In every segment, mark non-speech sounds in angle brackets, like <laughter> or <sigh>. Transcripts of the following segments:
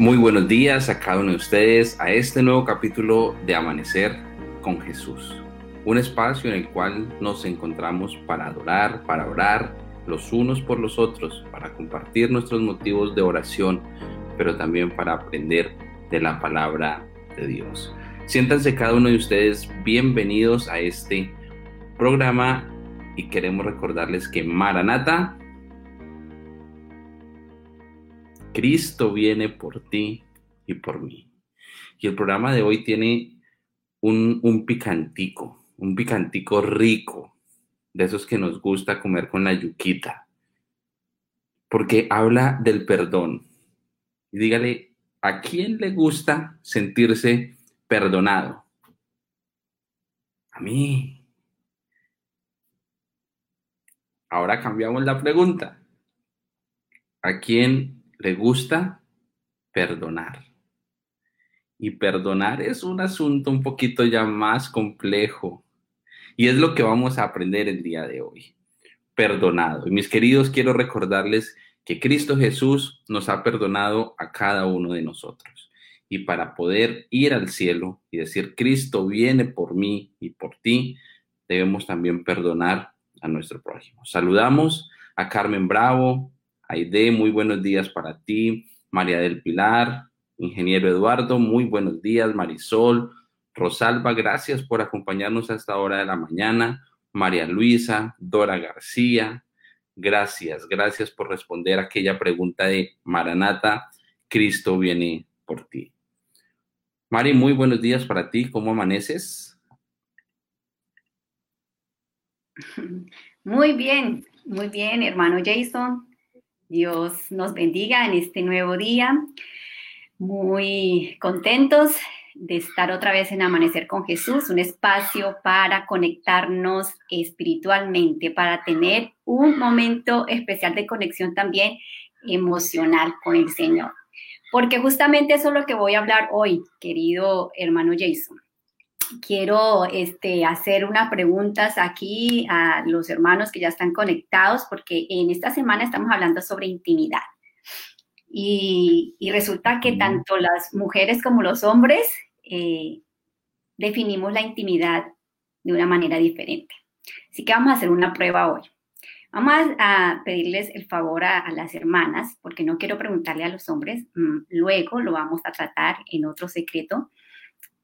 Muy buenos días a cada uno de ustedes a este nuevo capítulo de Amanecer con Jesús. Un espacio en el cual nos encontramos para adorar, para orar los unos por los otros, para compartir nuestros motivos de oración, pero también para aprender de la palabra de Dios. Siéntanse cada uno de ustedes bienvenidos a este programa y queremos recordarles que Maranata Cristo viene por ti y por mí. Y el programa de hoy tiene un, un picantico, un picantico rico, de esos que nos gusta comer con la yuquita, porque habla del perdón. Y dígale, ¿a quién le gusta sentirse perdonado? A mí. Ahora cambiamos la pregunta. ¿A quién le gusta perdonar. Y perdonar es un asunto un poquito ya más complejo. Y es lo que vamos a aprender el día de hoy. Perdonado. Y mis queridos, quiero recordarles que Cristo Jesús nos ha perdonado a cada uno de nosotros. Y para poder ir al cielo y decir, Cristo viene por mí y por ti, debemos también perdonar a nuestro prójimo. Saludamos a Carmen Bravo, Aide, muy buenos días para ti. María del Pilar, ingeniero Eduardo, muy buenos días. Marisol, Rosalba, gracias por acompañarnos a esta hora de la mañana. María Luisa, Dora García, gracias, gracias por responder aquella pregunta de Maranata, Cristo viene por ti. Mari, muy buenos días para ti, ¿cómo amaneces? Muy bien, muy bien, hermano Jason. Dios nos bendiga en este nuevo día. Muy contentos de estar otra vez en Amanecer con Jesús, un espacio para conectarnos espiritualmente, para tener un momento especial de conexión también emocional con el Señor. Porque justamente eso es lo que voy a hablar hoy, querido hermano Jason quiero este, hacer unas preguntas aquí a los hermanos que ya están conectados, porque en esta semana estamos hablando sobre intimidad. Y, resulta que tanto las mujeres como los hombres eh, definimos la intimidad de una manera diferente. Así que vamos a hacer una prueba hoy. Vamos a, pedirles el favor a, las hermanas, porque no quiero preguntarle a los hombres, mm, luego lo vamos a tratar en otro secreto.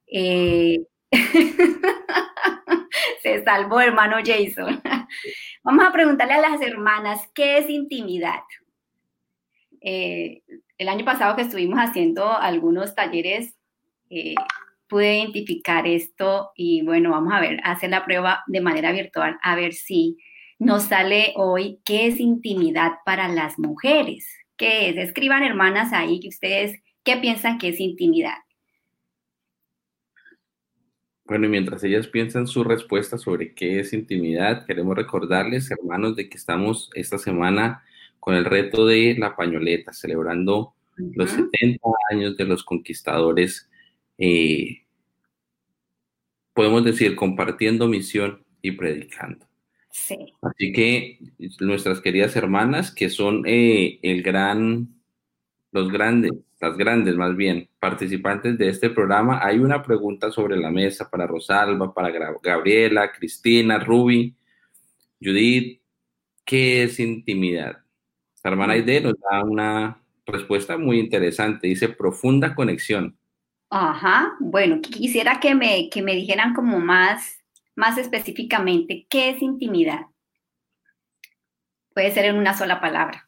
Eh, <laughs> Se salvó, hermano Jason. <laughs> Vamos a preguntarle a las hermanas, ¿qué es intimidad? Eh, el año pasado que estuvimos haciendo algunos talleres, eh, pude identificar esto y bueno, vamos a ver, hacer la prueba de manera virtual, a ver si nos sale hoy qué es intimidad para las mujeres. ¿Qué es? Escriban hermanas ahí que ustedes, ¿qué piensan que es intimidad? Bueno, y mientras ellas piensan su respuesta sobre qué es intimidad, queremos recordarles, hermanos, de que estamos esta semana con el reto de la pañoleta, celebrando los 70 años de los conquistadores, eh, podemos decir, compartiendo misión y predicando. Sí. Así que nuestras queridas hermanas, que son eh, el gran, los grandes, las grandes más bien, participantes de este programa, hay una pregunta sobre la mesa para Rosalba, para Gabriela, Cristina, Ruby, Judith. ¿Qué es intimidad? Hermana Aide nos da una respuesta muy interesante. Dice profunda conexión. Ajá, bueno, quisiera que me, que me dijeran como más, más específicamente, ¿qué es intimidad? Puede ser en una sola palabra.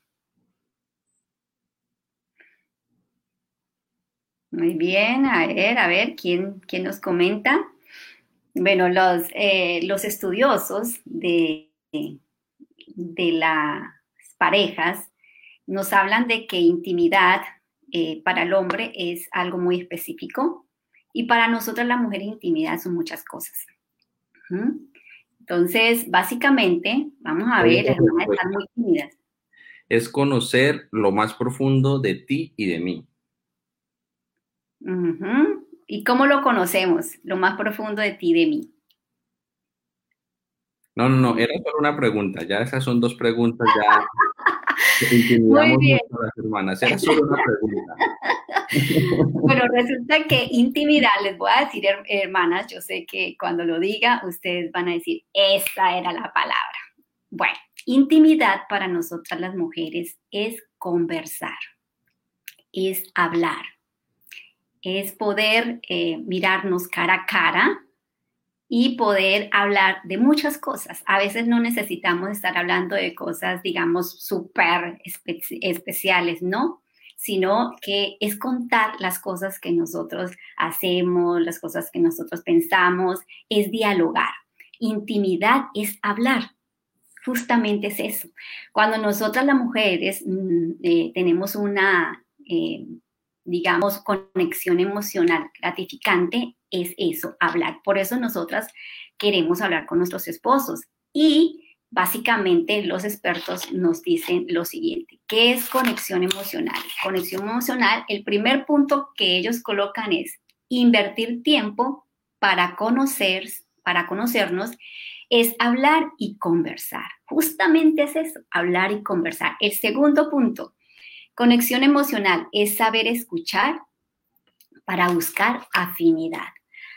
Muy bien, a ver, a ver, ¿quién, quién nos comenta? Bueno, los, eh, los estudiosos de, de las parejas nos hablan de que intimidad eh, para el hombre es algo muy específico y para nosotros la mujer intimidad son muchas cosas. Entonces, básicamente, vamos a ver, las muy tímidas. Es conocer lo más profundo de ti y de mí. ¿Y cómo lo conocemos? Lo más profundo de ti, de mí. No, no, no, era solo una pregunta. Ya esas son dos preguntas ya. <laughs> Muy bien. Las hermanas. Era solo una pregunta. <laughs> bueno, resulta que intimidad, les voy a decir, hermanas, yo sé que cuando lo diga, ustedes van a decir, esa era la palabra. Bueno, intimidad para nosotras las mujeres es conversar, es hablar, es poder eh, mirarnos cara a cara y poder hablar de muchas cosas. A veces no necesitamos estar hablando de cosas, digamos, súper especiales, ¿no? Sino que es contar las cosas que nosotros hacemos, las cosas que nosotros pensamos, es dialogar. Intimidad es hablar. Justamente es eso. Cuando nosotras las mujeres mm, eh, tenemos una, eh, digamos, conexión emocional gratificante, es eso, hablar. Por eso nosotras queremos hablar con nuestros esposos. Y básicamente los expertos nos dicen lo siguiente, ¿qué es conexión emocional? Conexión emocional, el primer punto que ellos colocan es invertir tiempo para conocer, para conocernos, es hablar y conversar. Justamente es eso, hablar y conversar. El segundo punto, conexión emocional, es saber escuchar para buscar afinidad.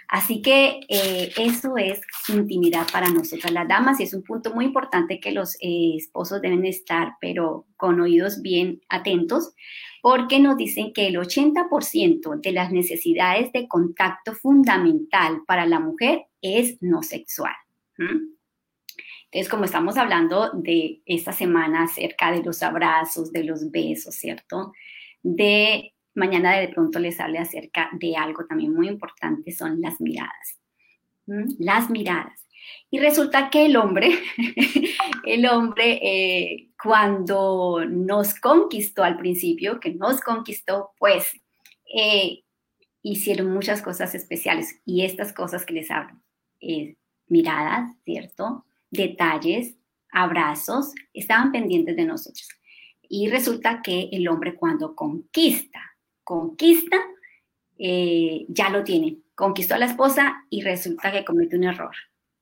Así que eh, eso es intimidad para nosotras las damas y es un punto muy importante que los eh, esposos deben estar, pero con oídos bien atentos, porque nos dicen que el 80% de las necesidades de contacto fundamental para la mujer es no sexual. Entonces, como estamos hablando de esta semana acerca de los abrazos, de los besos, ¿cierto? De mañana de pronto les hable acerca de algo también muy importante, son las miradas. Las miradas. Y resulta que el hombre, <laughs> el hombre eh, cuando nos conquistó al principio, que nos conquistó, pues eh, hicieron muchas cosas especiales. Y estas cosas que les hablo, eh, miradas, ¿cierto? Detalles, abrazos, estaban pendientes de nosotros. Y resulta que el hombre cuando conquista, conquista, eh, ya lo tiene. Conquistó a la esposa y resulta que comete un error,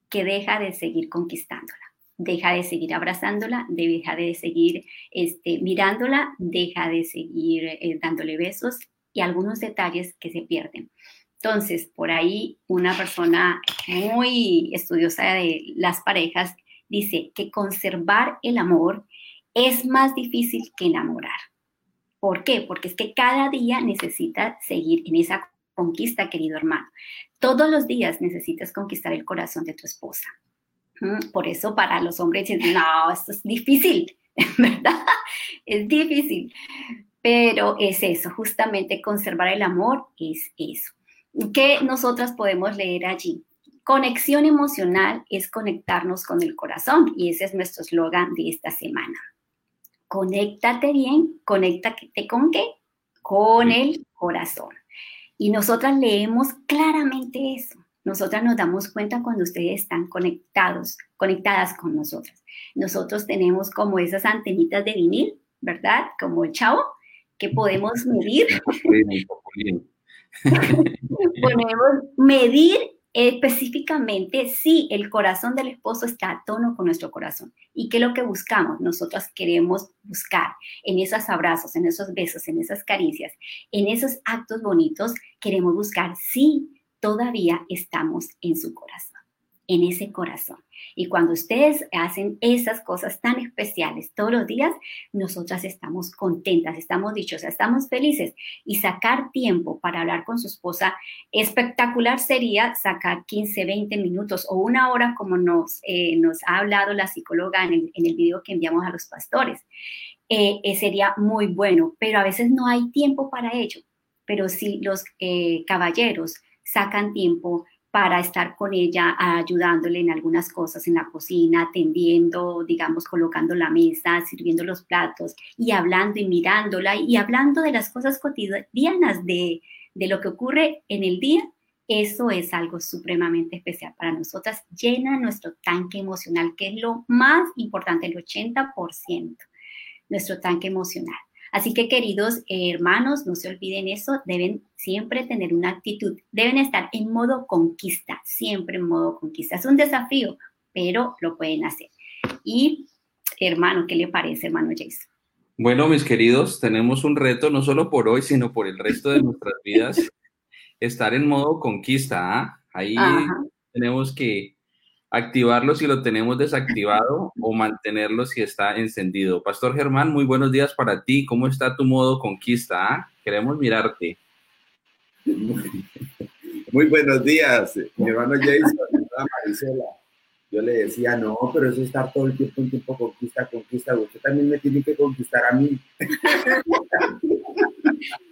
que deja de seguir conquistándola, deja de seguir abrazándola, deja de seguir este, mirándola, deja de seguir eh, dándole besos y algunos detalles que se pierden. Entonces, por ahí una persona muy estudiosa de las parejas dice que conservar el amor es más difícil que enamorar. ¿Por qué? Porque es que cada día necesitas seguir en esa conquista, querido hermano. Todos los días necesitas conquistar el corazón de tu esposa. ¿Mm? Por eso para los hombres dicen, no, esto es difícil, <laughs> ¿verdad? Es difícil. Pero es eso, justamente conservar el amor es eso. ¿Qué nosotras podemos leer allí? Conexión emocional es conectarnos con el corazón y ese es nuestro eslogan de esta semana conéctate bien, conéctate con qué? Con el corazón. Y nosotras leemos claramente eso. Nosotras nos damos cuenta cuando ustedes están conectados, conectadas con nosotras. Nosotros tenemos como esas antenitas de vinil, ¿verdad? Como el chavo, que podemos medir. <laughs> podemos medir específicamente si el corazón del esposo está a tono con nuestro corazón. ¿Y qué es lo que buscamos? Nosotras queremos buscar en esos abrazos, en esos besos, en esas caricias, en esos actos bonitos, queremos buscar si todavía estamos en su corazón en ese corazón. Y cuando ustedes hacen esas cosas tan especiales todos los días, nosotras estamos contentas, estamos dichosas, estamos felices. Y sacar tiempo para hablar con su esposa, espectacular sería sacar 15, 20 minutos o una hora como nos, eh, nos ha hablado la psicóloga en el, en el video que enviamos a los pastores. Eh, eh, sería muy bueno, pero a veces no hay tiempo para ello. Pero si los caballeros sacan tiempo, para estar con ella ayudándole en algunas cosas en la cocina, atendiendo, digamos, colocando la mesa, sirviendo los platos y hablando y mirándola y hablando de las cosas cotidianas de, de lo que ocurre en el día. Eso es algo supremamente especial para nosotras, llena nuestro tanque emocional, que es lo más importante, el 80%, nuestro tanque emocional. Así que queridos hermanos, no se olviden eso, deben siempre tener una actitud, deben estar en modo conquista, siempre en modo conquista. Es un desafío, pero lo pueden hacer. Y hermano, ¿qué le parece, hermano Jason? Bueno, mis queridos, tenemos un reto no solo por hoy, sino por el resto de nuestras vidas. <laughs> Estar en modo conquista, ¿ah? Ahí tenemos que activarlo si lo tenemos desactivado o mantenerlo si está encendido. Pastor Germán, muy buenos días para ti. ¿Cómo está tu modo conquista? ¿ah? Queremos mirarte. <laughs> Muy buenos días, mi hermano Jason, Marisela. Yo le decía, no, pero eso es estar todo el tiempo en tiempo conquista, conquista. Usted también me tiene que conquistar a mí. <laughs>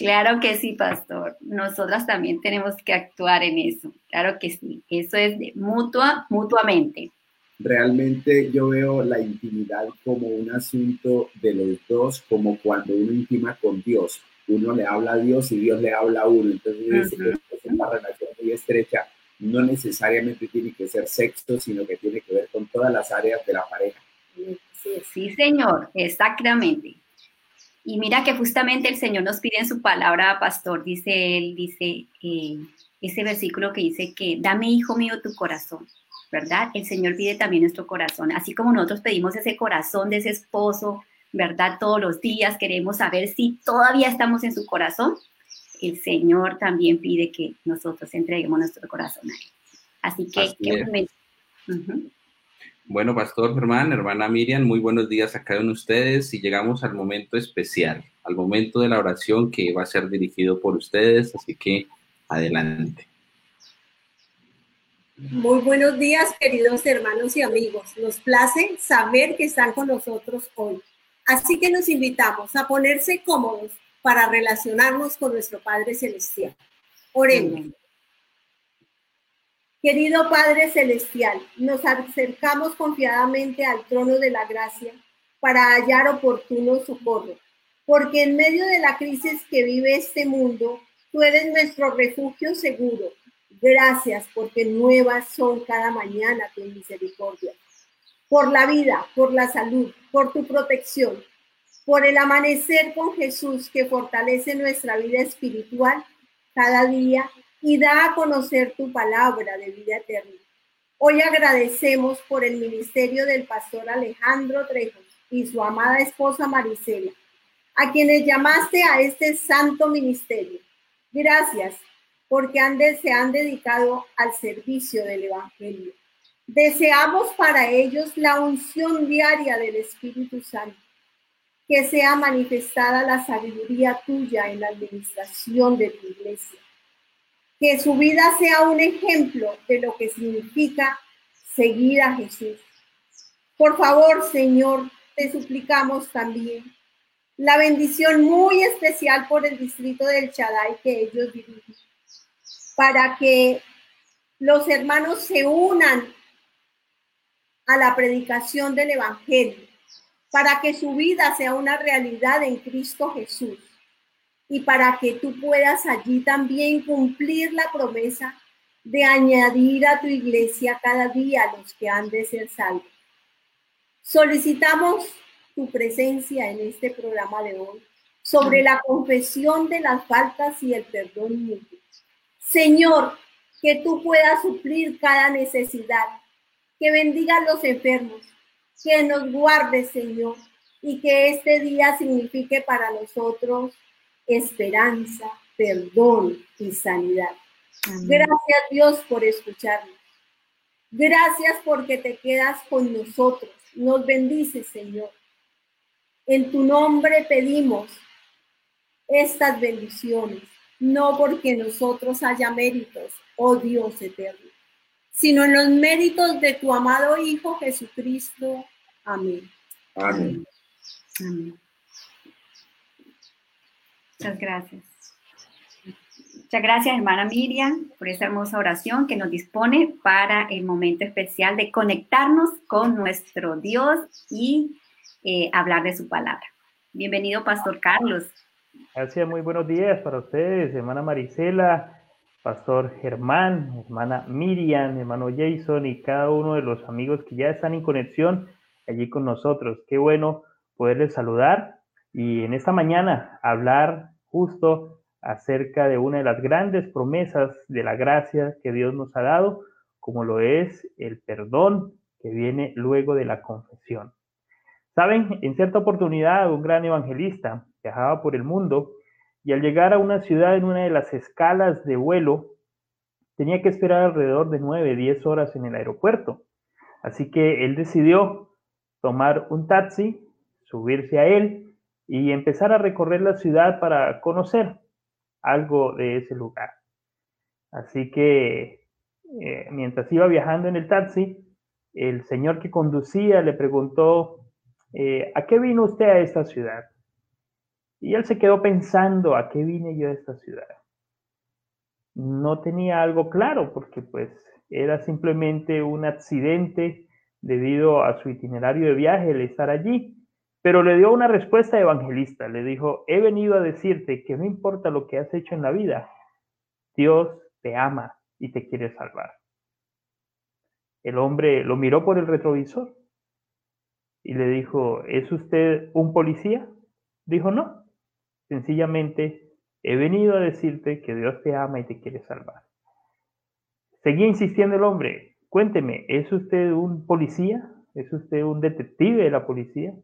Claro que sí, pastor. Nosotras también tenemos que actuar en eso. Claro que sí. Eso es de mutua, mutuamente. Realmente yo veo la intimidad como un asunto de los dos, como cuando uno intima con Dios. Uno le habla a Dios y Dios le habla a uno. Entonces es una relación muy estrecha. No necesariamente tiene que ser sexo, sino que tiene que ver con todas las áreas de la pareja. Sí, sí señor, exactamente. Y mira que justamente el Señor nos pide en su palabra, pastor, dice él, dice eh, ese versículo que dice que dame, hijo mío, tu corazón, ¿verdad? El Señor pide también nuestro corazón, así como nosotros pedimos ese corazón de ese esposo, ¿verdad? Todos los días queremos saber si todavía estamos en su corazón. El Señor también pide que nosotros entreguemos nuestro corazón a Él. Así que, qué momento. Bueno, Pastor Germán, hermana Miriam, muy buenos días a cada uno de ustedes y llegamos al momento especial, al momento de la oración que va a ser dirigido por ustedes, así que adelante. Muy buenos días, queridos hermanos y amigos. Nos place saber que están con nosotros hoy. Así que nos invitamos a ponerse cómodos para relacionarnos con nuestro Padre Celestial. Oremos. Querido Padre Celestial, nos acercamos confiadamente al trono de la gracia para hallar oportuno socorro, porque en medio de la crisis que vive este mundo, tú eres nuestro refugio seguro. Gracias porque nuevas son cada mañana tu misericordia. Por la vida, por la salud, por tu protección, por el amanecer con Jesús que fortalece nuestra vida espiritual cada día y da a conocer tu palabra de vida eterna. Hoy agradecemos por el ministerio del pastor Alejandro Trejo y su amada esposa Marisela, a quienes llamaste a este santo ministerio. Gracias porque se han dedicado al servicio del Evangelio. Deseamos para ellos la unción diaria del Espíritu Santo, que sea manifestada la sabiduría tuya en la administración de tu iglesia que su vida sea un ejemplo de lo que significa seguir a Jesús. Por favor, Señor, te suplicamos también la bendición muy especial por el distrito del Chaday que ellos dirigen, para que los hermanos se unan a la predicación del Evangelio, para que su vida sea una realidad en Cristo Jesús y para que tú puedas allí también cumplir la promesa de añadir a tu iglesia cada día los que han de ser salvos. Solicitamos tu presencia en este programa de hoy sobre la confesión de las faltas y el perdón. Señor, que tú puedas suplir cada necesidad, que bendiga a los enfermos, que nos guarde, Señor, y que este día signifique para nosotros esperanza, perdón y sanidad. Gracias Dios por escucharnos. Gracias porque te quedas con nosotros. Nos bendices, Señor. En tu nombre pedimos estas bendiciones, no porque nosotros haya méritos, oh Dios eterno, sino en los méritos de tu amado Hijo Jesucristo. Amén. Amén. Amén. Muchas gracias. Muchas gracias, hermana Miriam, por esa hermosa oración que nos dispone para el momento especial de conectarnos con nuestro Dios y eh, hablar de su palabra. Bienvenido, Pastor Carlos. Gracias, muy buenos días para ustedes, hermana Marisela, Pastor Germán, hermana Miriam, hermano Jason y cada uno de los amigos que ya están en conexión allí con nosotros. Qué bueno poderles saludar y en esta mañana hablar justo acerca de una de las grandes promesas de la gracia que Dios nos ha dado, como lo es el perdón que viene luego de la confesión. Saben, en cierta oportunidad un gran evangelista viajaba por el mundo y al llegar a una ciudad en una de las escalas de vuelo, tenía que esperar alrededor de 9, 10 horas en el aeropuerto. Así que él decidió tomar un taxi, subirse a él y empezar a recorrer la ciudad para conocer algo de ese lugar. Así que eh, mientras iba viajando en el taxi, el señor que conducía le preguntó, eh, ¿a qué vino usted a esta ciudad? Y él se quedó pensando, ¿a qué vine yo a esta ciudad? No tenía algo claro porque pues era simplemente un accidente debido a su itinerario de viaje el estar allí. Pero le dio una respuesta evangelista. Le dijo, he venido a decirte que no importa lo que has hecho en la vida, Dios te ama y te quiere salvar. El hombre lo miró por el retrovisor y le dijo, ¿es usted un policía? Dijo, no, sencillamente he venido a decirte que Dios te ama y te quiere salvar. Seguía insistiendo el hombre, cuénteme, ¿es usted un policía? ¿Es usted un detective de la policía?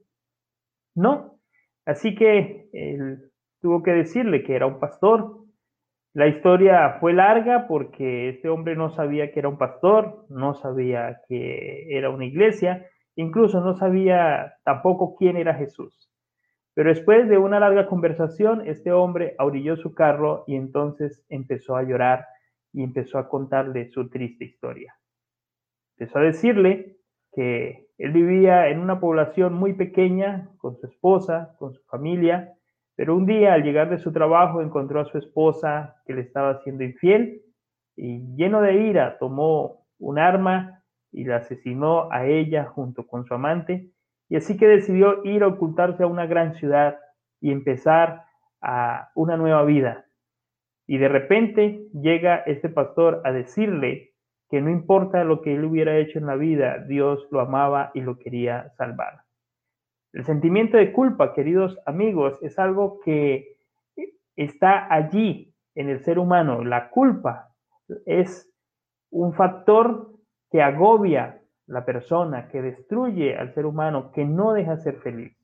No. Así que él tuvo que decirle que era un pastor. La historia fue larga porque este hombre no sabía que era un pastor, no sabía que era una iglesia, incluso no sabía tampoco quién era Jesús. Pero después de una larga conversación, este hombre aurilló su carro y entonces empezó a llorar y empezó a contarle su triste historia. Empezó a decirle que él vivía en una población muy pequeña con su esposa, con su familia, pero un día al llegar de su trabajo encontró a su esposa que le estaba siendo infiel y lleno de ira tomó un arma y la asesinó a ella junto con su amante y así que decidió ir a ocultarse a una gran ciudad y empezar a una nueva vida. Y de repente llega este pastor a decirle que no importa lo que él hubiera hecho en la vida, Dios lo amaba y lo quería salvar. El sentimiento de culpa, queridos amigos, es algo que está allí en el ser humano. La culpa es un factor que agobia la persona, que destruye al ser humano, que no deja ser feliz.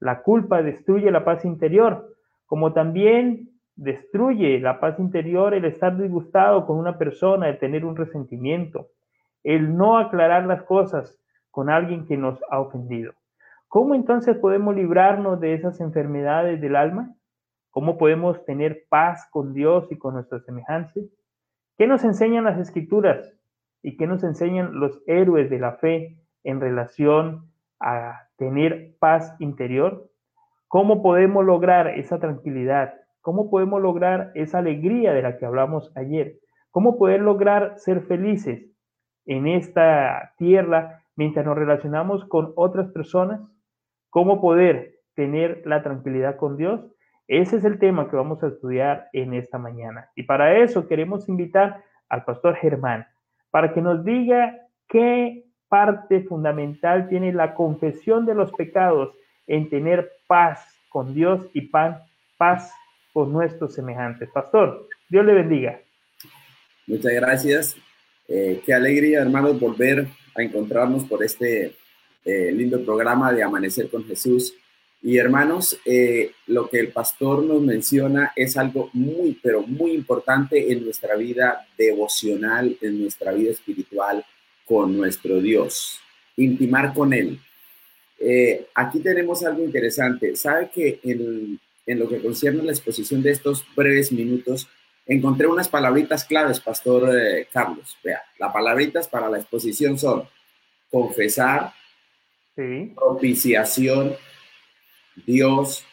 La culpa destruye la paz interior, como también destruye la paz interior el estar disgustado con una persona, el tener un resentimiento, el no aclarar las cosas con alguien que nos ha ofendido. ¿Cómo entonces podemos librarnos de esas enfermedades del alma? ¿Cómo podemos tener paz con Dios y con nuestros semejantes? ¿Qué nos enseñan las escrituras y qué nos enseñan los héroes de la fe en relación a tener paz interior? ¿Cómo podemos lograr esa tranquilidad, ¿Cómo podemos lograr esa alegría de la que hablamos ayer? ¿Cómo poder lograr ser felices en esta tierra mientras nos relacionamos con otras personas? ¿Cómo poder tener la tranquilidad con Dios? Ese es el tema que vamos a estudiar en esta mañana. Y para eso queremos invitar al pastor Germán para que nos diga qué parte fundamental tiene la confesión de los pecados en tener paz con Dios y pan, paz por nuestros semejantes. Pastor, Dios le bendiga. Muchas gracias. Eh, qué alegría, hermanos, volver a encontrarnos por este eh, lindo programa de Amanecer con Jesús. Y hermanos, eh, lo que el pastor nos menciona es algo muy, pero muy importante en nuestra vida devocional, en nuestra vida espiritual con nuestro Dios. Intimar con Él. aquí tenemos algo interesante. ¿Sabe que en, en lo que concierne a la exposición de estos breves minutos, encontré unas palabritas claves, Pastor eh, Carlos. Vea, las palabritas para la exposición son confesar, propiciación, Dios,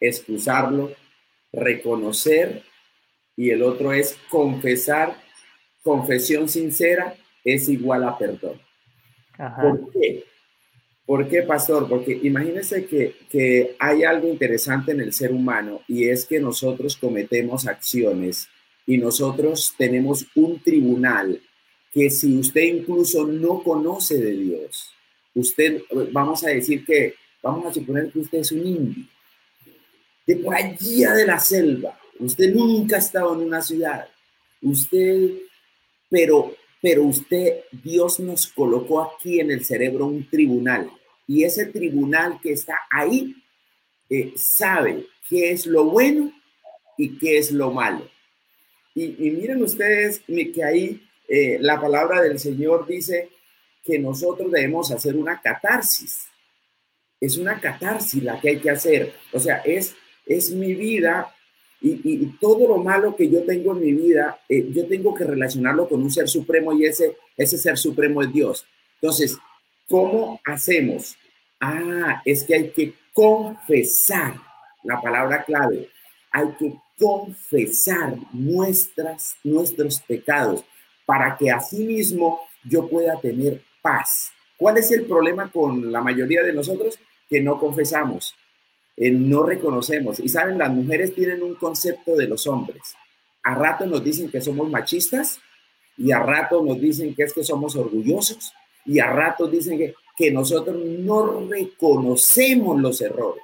excusarlo, reconocer, y el otro es confesar, confesión sincera es igual a perdón. ¿Por qué? ¿Por qué, pastor? Porque imagínense que, que hay algo interesante en el ser humano y es que nosotros cometemos acciones y nosotros tenemos un tribunal que si usted incluso no conoce de Dios, usted, vamos a decir que, vamos a suponer que usted es un indio, de por allá de la selva, usted nunca ha estado en una ciudad, usted, pero, pero usted, Dios nos colocó aquí en el cerebro un tribunal y ese tribunal que está ahí eh, sabe qué es lo bueno y qué es lo malo. Y, miren ustedes que ahí eh, la palabra del Señor dice que nosotros debemos hacer una catarsis. Es una catarsis la que hay que hacer. O sea, es, es mi vida y, todo lo malo que yo tengo en mi vida, eh, yo tengo que relacionarlo con un ser supremo y ese, ese ser supremo es Dios. Entonces, ¿cómo hacemos? Ah, es que hay que confesar, la palabra clave, hay que confesar nuestras, nuestros pecados para que mismo yo pueda tener paz. ¿Cuál es el problema con la mayoría de nosotros? Que no confesamos, eh, no reconocemos. Y saben, las mujeres tienen un concepto de los hombres. A rato nos dicen que somos machistas y a rato nos dicen que es que somos orgullosos y a rato dicen que, que nosotros no reconocemos los errores.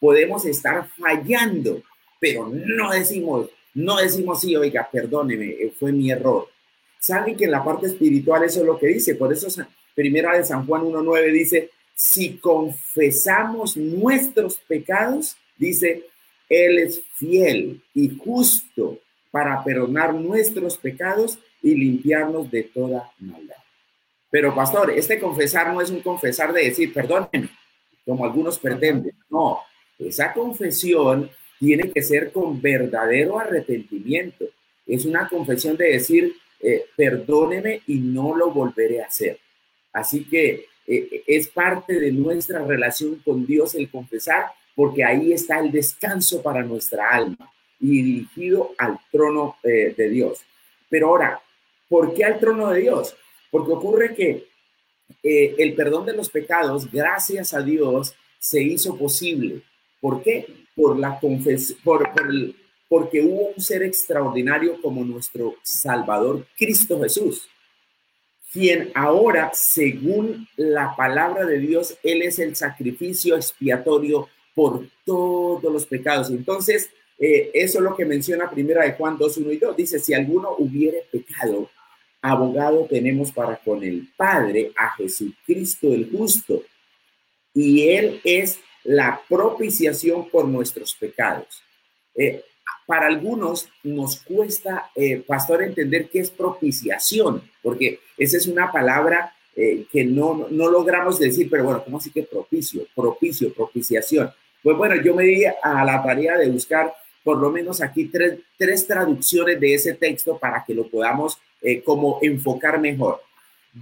Podemos estar fallando, pero no decimos, no decimos sí, oiga, perdóneme, eh, fue mi error. Saben que en la parte espiritual eso es lo que dice, por eso primera de San Juan 1.9 dice, si confesamos nuestros pecados, dice, Él es fiel y justo para perdonar nuestros pecados y limpiarnos de toda maldad. Pero pastor, este confesar no es un confesar de decir, perdónenme, como algunos pretenden. No, esa confesión tiene que ser con verdadero arrepentimiento. Es una confesión de decir, eh, perdóneme y no lo volveré a hacer. Así que eh, es parte de nuestra relación con Dios el confesar, porque ahí está el descanso para nuestra alma y dirigido al trono eh, de Dios. Pero ahora, ¿por qué al trono de Dios? Porque ocurre que el perdón de los pecados, gracias a Dios, se hizo posible. ¿Por qué? Por la confesión, por, porque hubo un ser extraordinario como nuestro Salvador Cristo Jesús, quien ahora, según la palabra de Dios, Él es el sacrificio expiatorio por todos los pecados. Entonces, eh, eso es lo que menciona primera de Juan 2, 1 y 2. Dice, si alguno hubiere pecado, abogado tenemos para con el Padre a Jesucristo el justo. Y Él es la propiciación por nuestros pecados. Eh, para algunos nos cuesta, eh, pastor, entender qué es propiciación, porque esa es una palabra eh, que no, no, logramos decir, pero bueno, ¿cómo así que propicio? Propicio, propiciación. Pues bueno, yo me di a la tarea de buscar por lo menos aquí tres, tres traducciones de ese texto para que lo podamos como enfocar mejor.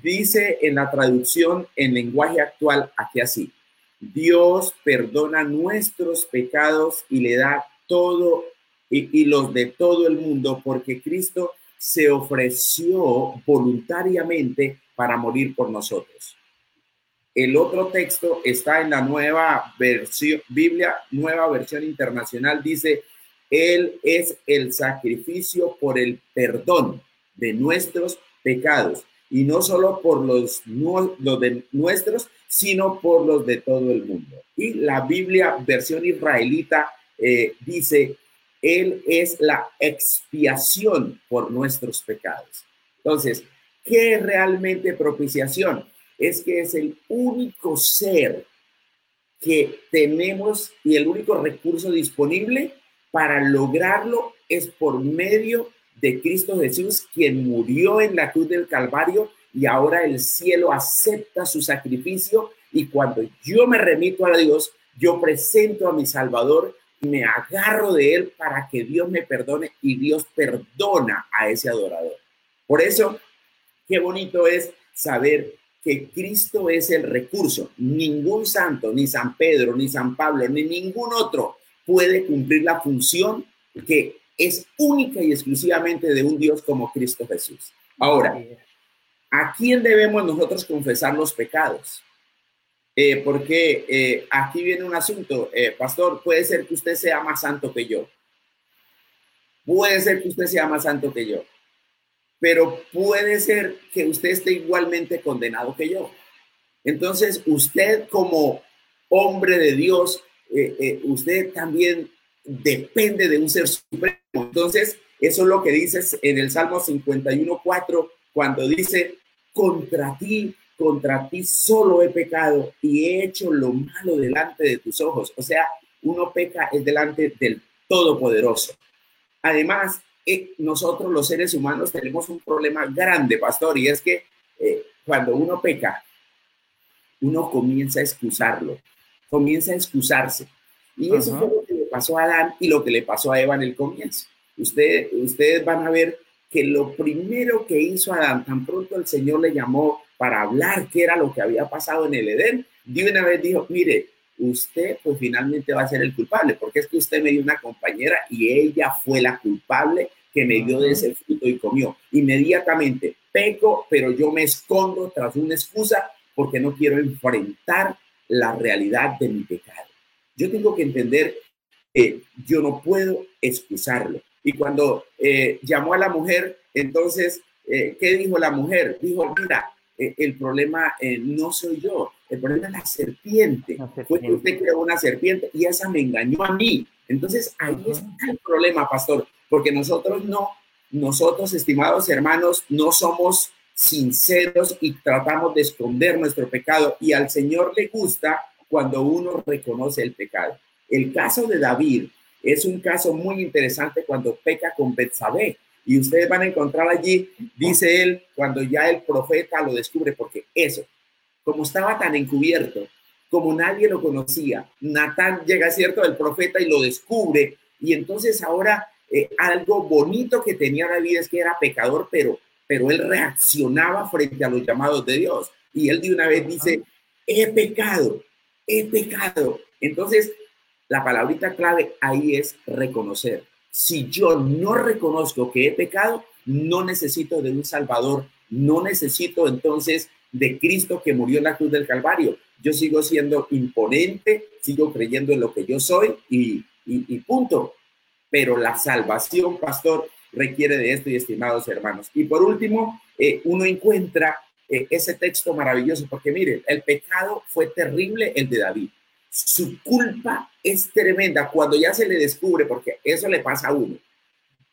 Dice en la traducción en lenguaje actual aquí así, Dios perdona nuestros pecados y le da todo y, los de todo el mundo porque Cristo se ofreció voluntariamente para morir por nosotros. El otro texto está en la nueva versión, Biblia, nueva versión internacional, dice, Él es el sacrificio por el perdón de nuestros pecados, y no solo por los, de nuestros, sino por los de todo el mundo. Y la Biblia, versión israelita, eh, dice, Él es la expiación por nuestros pecados. Entonces, ¿qué es realmente propiciación? Es que es el único ser que tenemos y el único recurso disponible para lograrlo es por medio de Cristo Jesús, quien murió en la cruz del Calvario y ahora el cielo acepta su sacrificio y cuando yo me remito a Dios, yo presento a mi Salvador y me agarro de él para que Dios me perdone y Dios perdona a ese adorador. Por eso, qué bonito es saber que Cristo es el recurso. Ningún santo, ni San Pedro, ni San Pablo, ni ningún otro puede cumplir la función que es única y exclusivamente de un Dios como Cristo Jesús. Ahora, ¿A quién debemos nosotros confesar los pecados? Eh, porque eh, aquí viene un asunto, eh, pastor, puede ser que usted sea más santo que yo. Puede ser que usted sea más santo que yo. Pero puede ser que usted esté igualmente condenado que yo. Entonces, usted como hombre de Dios, usted también depende de un ser supremo. Entonces, eso es lo que dice en el Salmo 51.4, cuando dice, contra ti contra ti solo he pecado y he hecho lo malo delante de tus ojos. O sea, uno peca es delante del Todopoderoso. Además, eh, nosotros los seres humanos tenemos un problema grande, pastor, y es que eh, cuando uno peca, uno comienza a excusarlo, comienza a excusarse. Y eso fue pasó a Adán y lo que le pasó a Eva en el comienzo. Usted, ustedes van a ver que lo primero que hizo Adán, tan pronto el Señor le llamó para hablar qué era lo que había pasado en el Edén, de una vez dijo, mire, usted pues finalmente va a ser el culpable, porque es que usted me dio una compañera y ella fue la culpable que me dio de ese fruto y comió. Inmediatamente peco, pero yo me escondo tras una excusa porque no quiero enfrentar la realidad de mi pecado. Yo tengo que entender que yo no puedo excusarlo. Y cuando eh, llamó a la mujer, entonces, eh, ¿qué dijo la mujer? Dijo, mira, eh, el problema no soy yo, el problema es la serpiente. Fue que usted creó una serpiente y esa me engañó a mí. Entonces, ahí está el problema, pastor, porque nosotros no, nosotros, estimados hermanos, no somos sinceros y tratamos de esconder nuestro pecado y al Señor le gusta cuando uno reconoce el pecado. El caso de David es un caso muy interesante cuando peca con Betsabé y ustedes van a encontrar allí, dice él, cuando ya el profeta lo descubre, porque eso, como estaba tan encubierto, como nadie lo conocía, Natán llega, cierto, el profeta y lo descubre y entonces ahora eh, algo bonito que tenía David es que era pecador, pero pero él reaccionaba frente a los llamados de Dios. Y él de una vez dice, he pecado, he pecado. Entonces, la palabrita clave ahí es reconocer. Si yo no reconozco que he pecado, no necesito de un Salvador, no necesito entonces de Cristo que murió en la cruz del Calvario. Yo sigo siendo imponente, sigo creyendo en lo que yo soy y, punto. Pero la salvación, pastor, requiere de esto y estimados hermanos. Y por último, eh, uno encuentra eh, ese texto maravilloso, porque miren, el pecado fue terrible el de David. Su culpa es tremenda cuando ya se le descubre, porque eso le pasa a uno.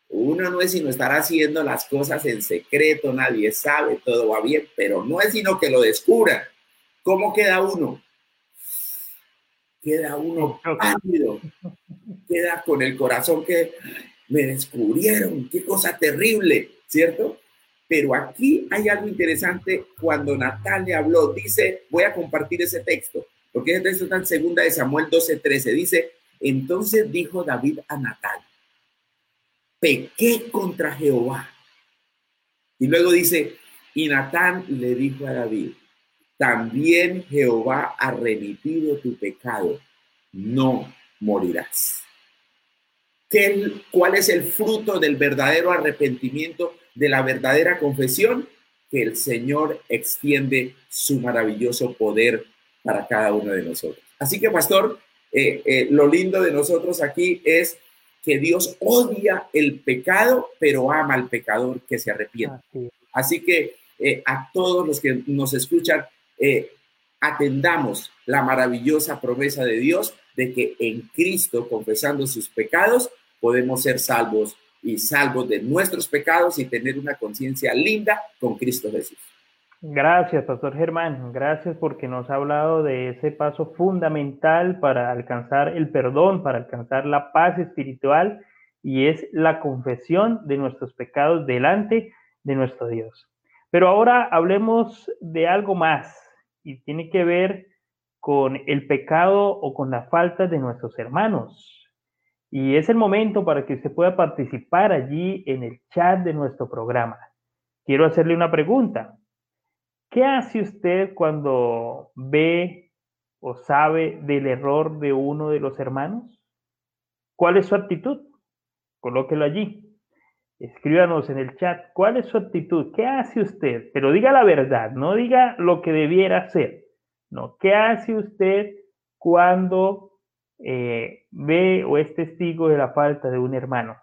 Uno no es sino estar haciendo las cosas en secreto, nadie sabe, todo va bien, pero no es sino que lo descubra. ¿Cómo queda uno? Queda uno pálido, queda con el corazón que me descubrieron, qué cosa terrible, ¿cierto? Pero aquí hay algo interesante cuando Natalia habló, dice, voy a compartir ese texto, porque ese texto está en segunda de Samuel 12:13, dice, entonces dijo David a Natal, pequé contra Jehová. Y luego dice, y Natán le dijo a David, también Jehová ha remitido tu pecado, no morirás. ¿Cuál es el fruto del verdadero arrepentimiento, de la verdadera confesión? Que el Señor extiende su maravilloso poder para cada uno de nosotros. Así que, pastor, eh, eh, lo lindo de nosotros aquí es que Dios odia el pecado, pero ama al pecador que se arrepiente. Así que eh, a todos los que nos escuchan, atendamos la maravillosa promesa de Dios de que en Cristo, confesando sus pecados, podemos ser salvos y salvos de nuestros pecados y tener una conciencia linda con Cristo Jesús. Gracias, Pastor Germán. Gracias porque nos ha hablado de ese paso fundamental para alcanzar el perdón, para alcanzar la paz espiritual y es la confesión de nuestros pecados delante de nuestro Dios. Pero ahora hablemos de algo más y tiene que ver con el pecado o con la falta de nuestros hermanos. Y es el momento para que usted pueda participar allí en el chat de nuestro programa. Quiero hacerle una pregunta. ¿Qué hace usted cuando ve o sabe del error de uno de los hermanos? ¿Cuál es su actitud? Colóquelo allí. Escríbanos en el chat cuál es su actitud, qué hace usted, pero diga la verdad, no diga lo que debiera hacer. No, ¿qué hace usted cuando eh, ve o es testigo de la falta de un hermano?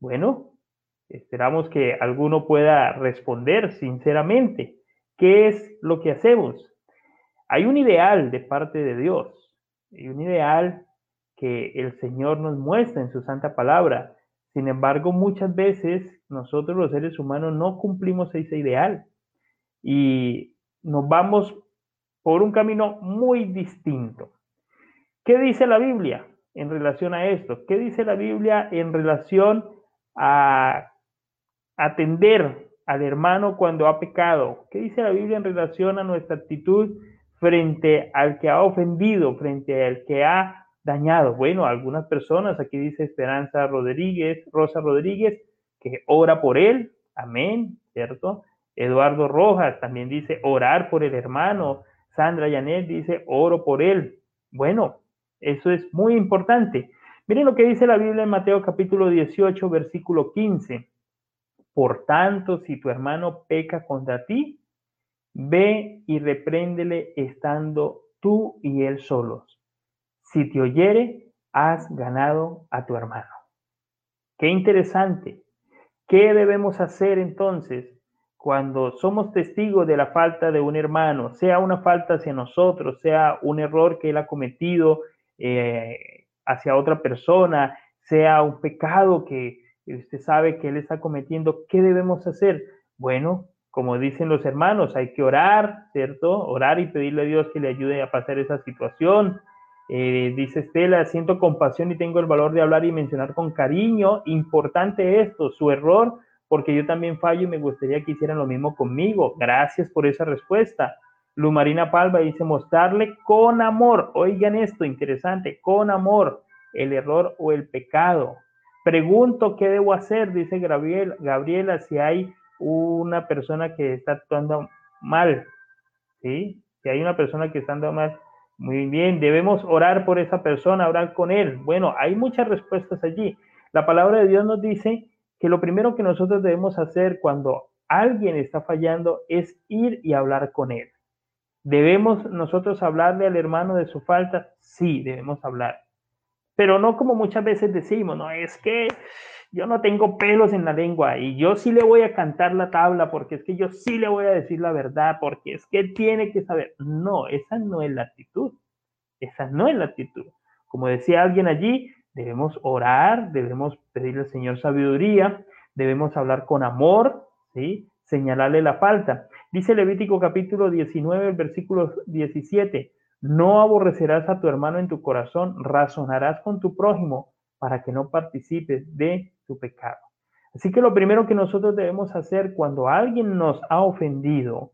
Bueno, esperamos que alguno pueda responder sinceramente. ¿Qué es lo que hacemos? Hay un ideal de parte de Dios, hay un ideal que el Señor nos muestra en su santa palabra. Sin embargo, muchas veces nosotros los seres humanos no cumplimos ese ideal. Y nos vamos por un camino muy distinto. ¿Qué dice la Biblia en relación a esto? ¿Qué dice la Biblia en relación a atender al hermano cuando ha pecado? ¿Qué dice la Biblia en relación a nuestra actitud frente al que ha ofendido, frente al que ha dañado? Bueno, algunas personas, aquí dice Esperanza Rodríguez, Rosa Rodríguez, que ora por él, amén, ¿cierto? Eduardo Rojas también dice orar por el hermano. Sandra Yanet dice oro por él. Bueno, eso es muy importante. Miren lo que dice la Biblia en Mateo capítulo 18, versículo 15. Por tanto, si tu hermano peca contra ti, ve y repréndele estando tú y él solos. Si te oyere, has ganado a tu hermano. Qué interesante. ¿Qué debemos hacer entonces cuando somos testigos de la falta de un hermano, sea una falta hacia nosotros, sea un error que él ha cometido eh, hacia otra persona, sea un pecado que usted sabe que él está cometiendo, ¿qué debemos hacer? Bueno, como dicen los hermanos, hay que orar, ¿cierto? Orar y pedirle a Dios que le ayude a pasar esa situación. Eh, dice Estela, siento compasión y tengo el valor de hablar y mencionar con cariño. Importante esto, su error porque yo también fallo y me gustaría que hicieran lo mismo conmigo. Gracias por esa respuesta. Lumarina Palva dice mostrarle con amor, oigan esto, interesante, con amor, el error o el pecado. Pregunto qué debo hacer, dice Gabriel, Gabriela, si hay una persona que está actuando mal. Si hay una persona que está andando mal, muy bien, debemos orar por esa persona, orar con él. Bueno, hay muchas respuestas allí. La palabra de Dios nos dice que lo primero que nosotros debemos hacer cuando alguien está fallando es ir y hablar con él. ¿Debemos nosotros hablarle al hermano de su falta? Sí, debemos hablar. Pero no como muchas veces decimos, no, es que yo no tengo pelos en la lengua y yo sí le voy a cantar la tabla porque es que yo sí le voy a decir la verdad porque es que tiene que saber. No, esa no es la actitud. Esa no es la actitud. Como decía alguien allí, Debemos orar, debemos pedirle al Señor sabiduría, debemos hablar con amor, ¿sí? señalarle la falta. Dice Levítico capítulo 19, versículo 17, no aborrecerás a tu hermano en tu corazón, razonarás con tu prójimo para que no participes de tu pecado. Así que lo primero que nosotros debemos hacer cuando alguien nos ha ofendido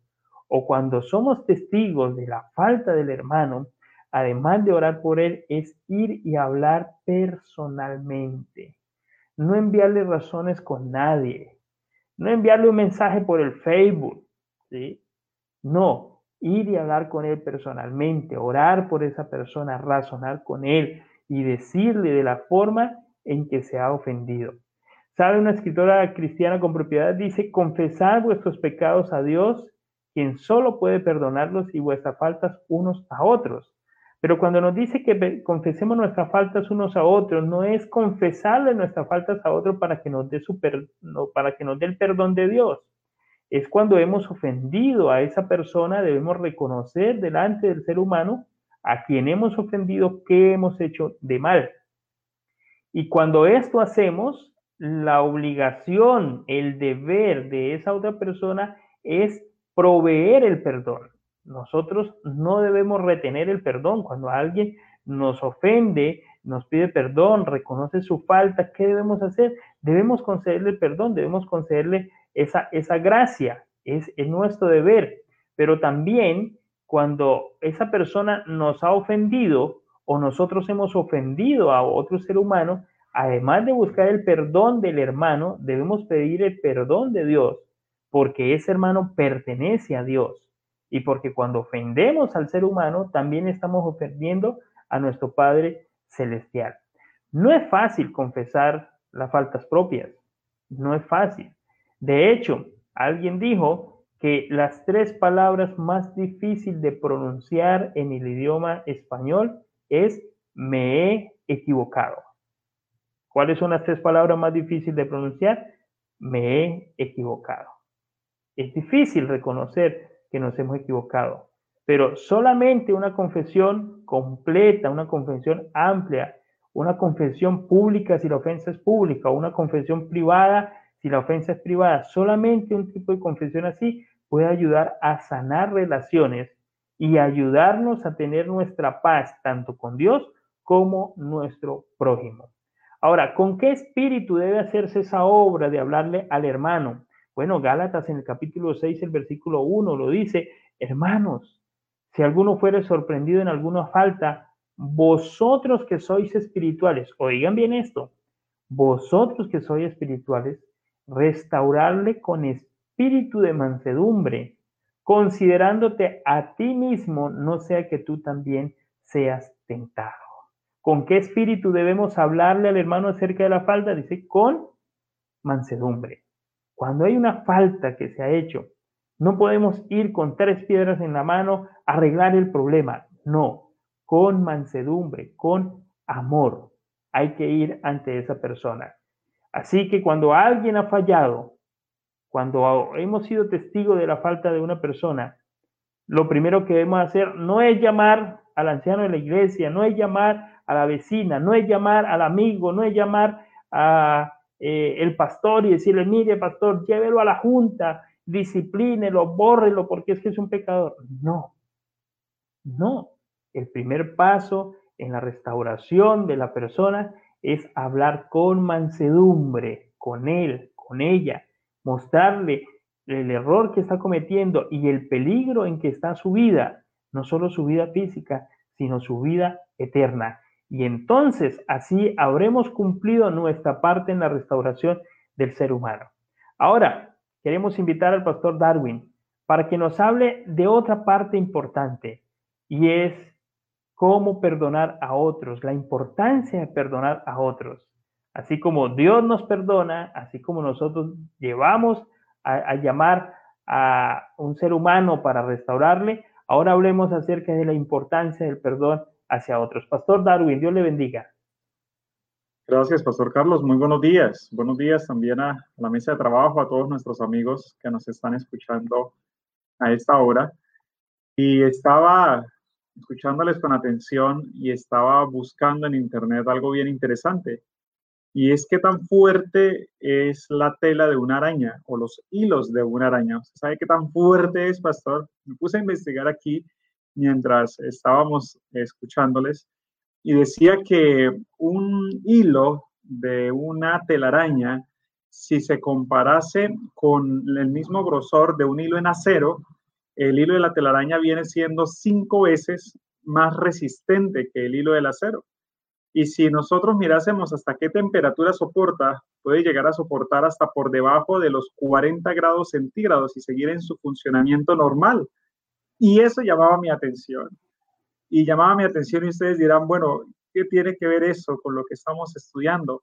o cuando somos testigos de la falta del hermano, además de orar por él, es ir y hablar personalmente. No enviarle razones con nadie. No enviarle un mensaje por el Facebook. ¿sí? No, ir y hablar con él personalmente, orar por esa persona, razonar con él y decirle de la forma en que se ha ofendido. ¿Sabe? Una escritora cristiana con propiedad dice, confesad vuestros pecados a Dios, quien solo puede perdonarlos y vuestras faltas unos a otros. Pero cuando nos dice que confesemos nuestras faltas unos a otros, no es confesarle nuestras faltas a otro para que nos dé para que nos dé el perdón de Dios. Es cuando hemos ofendido a esa persona, debemos reconocer delante del ser humano a quien hemos ofendido qué hemos hecho de mal. Y cuando esto hacemos, la obligación, el deber de esa otra persona es proveer el perdón. Nosotros no debemos retener el perdón. Cuando alguien nos ofende, nos pide perdón, reconoce su falta, ¿qué debemos hacer? Debemos concederle perdón, debemos concederle esa, esa gracia. Es, es nuestro deber. Pero también cuando esa persona nos ha ofendido o nosotros hemos ofendido a otro ser humano, además de buscar el perdón del hermano, debemos pedir el perdón de Dios, porque ese hermano pertenece a Dios y porque cuando ofendemos al ser humano, también estamos ofendiendo a nuestro Padre Celestial. No es fácil confesar las faltas propias, no es fácil. De hecho, alguien dijo que las tres palabras más difíciles de pronunciar en el idioma español es me he equivocado. ¿Cuáles son las tres palabras más difíciles de pronunciar? Me he equivocado. Es difícil reconocer que nos hemos equivocado. Pero solamente una confesión completa, una confesión amplia, una confesión pública si la ofensa es pública, una confesión privada si la ofensa es privada, solamente un tipo de confesión así puede ayudar a sanar relaciones y ayudarnos a tener nuestra paz tanto con Dios como nuestro prójimo. Ahora, ¿con qué espíritu debe hacerse esa obra de hablarle al hermano? Bueno, Gálatas en el capítulo 6, el versículo 1 lo dice, hermanos, si alguno fuere sorprendido en alguna falta, vosotros que sois espirituales, oigan bien esto, vosotros que sois espirituales, restaurarle con espíritu de mansedumbre, considerándote a ti mismo, no sea que tú también seas tentado. ¿Con qué espíritu debemos hablarle al hermano acerca de la falta? Dice, con mansedumbre. Cuando hay una falta que se ha hecho, no podemos ir con tres piedras en la mano a arreglar el problema. No, con mansedumbre, con amor. Hay que ir ante esa persona. Así que cuando alguien ha fallado, cuando hemos sido testigos de la falta de una persona, lo primero que debemos hacer no es llamar al anciano de la iglesia, no es llamar a la vecina, no es llamar al amigo, no es llamar a eh, el pastor y decirle, mire pastor, llévelo a la junta, disciplínelo, bórrelo porque es que es un pecador. No, no. El primer paso en la restauración de la persona es hablar con mansedumbre, con él, con ella, mostrarle el error que está cometiendo y el peligro en que está su vida, no solo su vida física, sino su vida eterna. Y entonces así habremos cumplido nuestra parte en la restauración del ser humano. Ahora, queremos invitar al pastor Darwin para que nos hable de otra parte importante y es cómo perdonar a otros, la importancia de perdonar a otros. Así como Dios nos perdona, así como nosotros llevamos a, llamar a un ser humano para restaurarle, ahora hablemos acerca de la importancia del perdón hacia otros. Pastor Darwin, Dios le bendiga. Gracias, Pastor Carlos. Muy buenos días. Buenos días también a la mesa de trabajo, a todos nuestros amigos que nos están escuchando a esta hora. Y estaba escuchándoles con atención y estaba buscando en internet algo bien interesante. Y es que tan fuerte es la tela de una araña o los hilos de una araña. ¿Sabe qué tan fuerte es, pastor? Me puse a investigar aquí mientras estábamos escuchándoles y decía que un hilo de una telaraña, si se comparase con el mismo grosor de un hilo en acero, el hilo de la telaraña viene siendo cinco veces más resistente que el hilo del acero. Y si nosotros mirásemos hasta qué temperatura soporta, puede llegar a soportar hasta por debajo de los 40 grados centígrados y seguir en su funcionamiento normal. Y eso llamaba mi atención. Y llamaba mi atención y ustedes dirán, bueno, ¿qué tiene que ver eso con lo que estamos estudiando?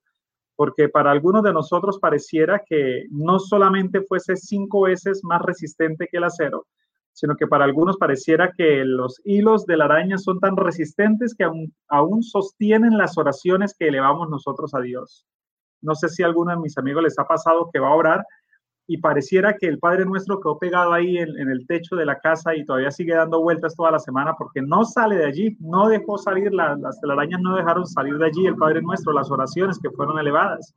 Porque para algunos de nosotros pareciera que no solamente fuese cinco veces más resistente que el acero, sino que para algunos pareciera que los hilos de la araña son tan resistentes que aún, aún sostienen las oraciones que elevamos nosotros a Dios. No sé si a alguno de mis amigos les ha pasado que va a orar y pareciera que el Padre Nuestro quedó pegado ahí en, en, el techo de la casa y todavía sigue dando vueltas toda la semana porque no sale de allí, no dejó salir, las telarañas no dejaron salir de allí el Padre Nuestro, las oraciones que fueron elevadas.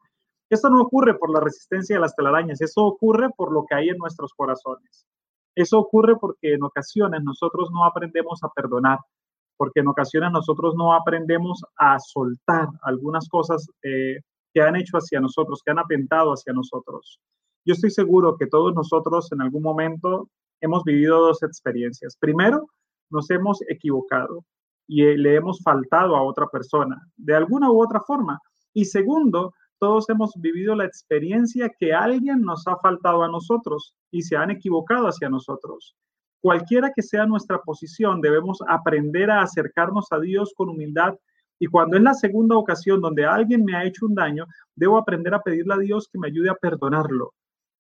Esto no ocurre por la resistencia de las telarañas, eso ocurre por lo que hay en nuestros corazones. Eso ocurre porque en ocasiones nosotros no aprendemos a perdonar, porque en ocasiones nosotros no aprendemos a soltar algunas cosas eh, que han hecho hacia nosotros, que han atentado hacia nosotros. Yo estoy seguro que todos nosotros en algún momento hemos vivido dos experiencias. Primero, nos hemos equivocado y eh, le hemos faltado a otra persona de alguna u otra forma. Y segundo, todos hemos vivido la experiencia que alguien nos ha faltado a nosotros y se han equivocado hacia nosotros. Cualquiera que sea nuestra posición, debemos aprender a acercarnos a Dios con humildad y cuando es la segunda ocasión donde alguien me ha hecho un daño, debo aprender a pedirle a Dios que me ayude a perdonarlo.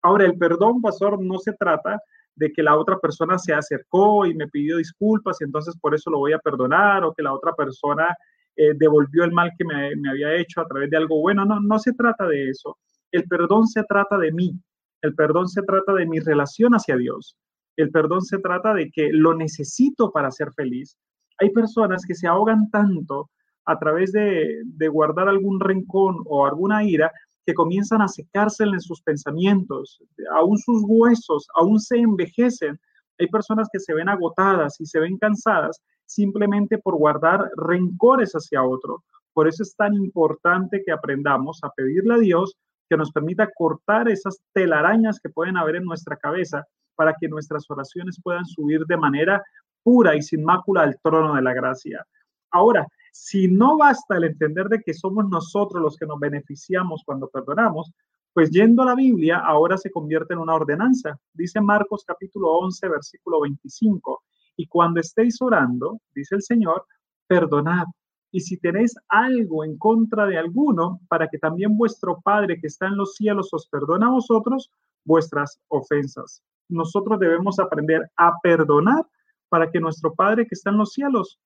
Ahora, el perdón, pastor, no se trata de que la otra persona se acercó y me pidió disculpas y entonces por eso lo voy a perdonar o que la otra persona eh, devolvió el mal que me, me, había hecho a través de algo bueno. No, no se trata de eso. El perdón se trata de mí. El perdón se trata de mi relación hacia Dios. El perdón se trata de que lo necesito para ser feliz. Hay personas que se ahogan tanto a través de, de guardar algún rencón o alguna ira que comienzan a secarse en sus pensamientos, aún sus huesos, aún se envejecen. Hay personas que se ven agotadas y se ven cansadas simplemente por guardar rencores hacia otro. Por eso es tan importante que aprendamos a pedirle a Dios que nos permita cortar esas telarañas que pueden haber en nuestra cabeza para que nuestras oraciones puedan subir de manera pura y sin mácula al trono de la gracia. Ahora, si no basta el entender de que somos nosotros los que nos beneficiamos cuando perdonamos, pues yendo a la Biblia ahora se convierte en una ordenanza. Dice Marcos capítulo 11, versículo 25. Y cuando estéis orando, dice el Señor, perdonad. Y si tenéis algo en contra de alguno, para que también vuestro Padre que está en los cielos os perdone a vosotros vuestras ofensas. Nosotros debemos aprender a perdonar para que nuestro Padre que está en los cielos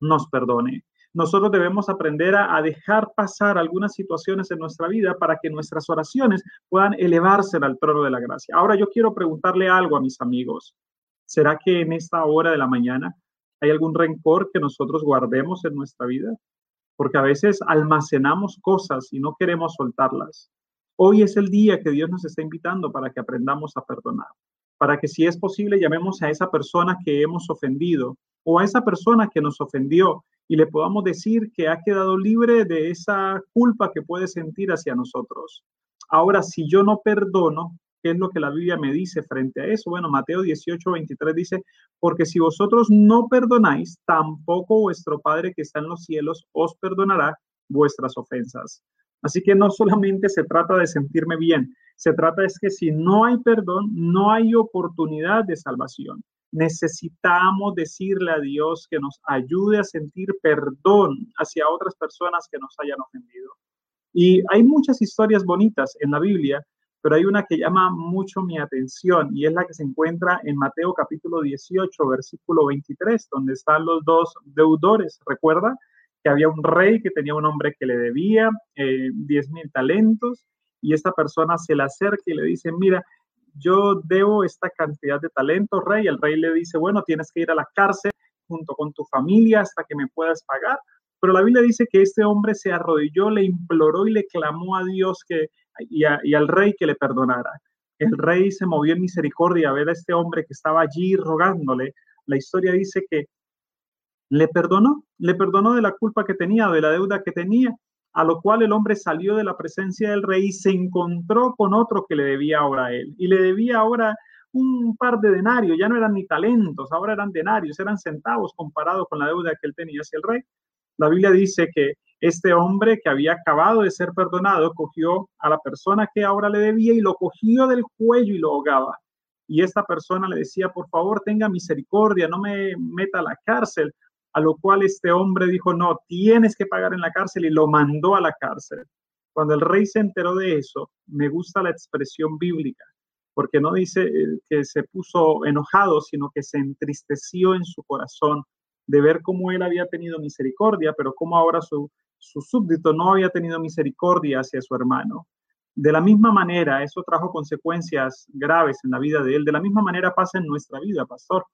nos perdone. Nosotros debemos aprender a, dejar pasar algunas situaciones en nuestra vida para que nuestras oraciones puedan elevarse al trono de la gracia. Ahora yo quiero preguntarle algo a mis amigos. ¿Será que en esta hora de la mañana hay algún rencor que nosotros guardemos en nuestra vida? Porque a veces almacenamos cosas y no queremos soltarlas. Hoy es el día que Dios nos está invitando para que aprendamos a perdonar, para que si es posible llamemos a esa persona que hemos ofendido o a esa persona que nos ofendió y le podamos decir que ha quedado libre de esa culpa que puede sentir hacia nosotros. Ahora, si yo no perdono, ¿qué es lo que la Biblia me dice frente a eso? Bueno, Mateo 18, 23 dice, porque si vosotros no perdonáis, tampoco vuestro Padre que está en los cielos os perdonará vuestras ofensas. Así que no solamente se trata de sentirme bien, se trata es que si no hay perdón, no hay oportunidad de salvación necesitamos decirle a Dios que nos ayude a sentir perdón hacia otras personas que nos hayan ofendido. Y hay muchas historias bonitas en la Biblia, pero hay una que llama mucho mi atención y es la que se encuentra en Mateo capítulo 18, versículo 23, donde están los dos deudores. Recuerda que había un rey que tenía un hombre que le debía eh, 10 mil talentos y esta persona se le acerca y le dice, mira, yo debo esta cantidad de talento, rey. El rey le dice, bueno, tienes que ir a la cárcel junto con tu familia hasta que me puedas pagar. Pero la Biblia dice que este hombre se arrodilló, le imploró y le clamó a Dios que, y, al rey que le perdonara. El rey se movió en misericordia a ver a este hombre que estaba allí rogándole. La historia dice que le perdonó, le perdonó de la culpa que tenía, de la deuda que tenía, a lo cual el hombre salió de la presencia del rey y se encontró con otro que le debía ahora a él. Y le debía ahora un par de denarios, ya no eran ni talentos, ahora eran denarios, eran centavos comparado con la deuda que él tenía hacia el rey. La Biblia dice que este hombre que había acabado de ser perdonado cogió a la persona que ahora le debía y lo cogió del cuello y lo ahogaba. Y esta persona le decía, por favor, tenga misericordia, no me meta a la cárcel, a lo cual este hombre dijo, no, tienes que pagar en la cárcel y lo mandó a la cárcel. Cuando el rey se enteró de eso, me gusta la expresión bíblica, porque no dice eh, que se puso enojado, sino que se entristeció en su corazón de ver cómo él había tenido misericordia, pero cómo ahora su, su súbdito no había tenido misericordia hacia su hermano. De la misma manera, eso trajo consecuencias graves en la vida de él. De la misma manera pasa en nuestra vida, pastor.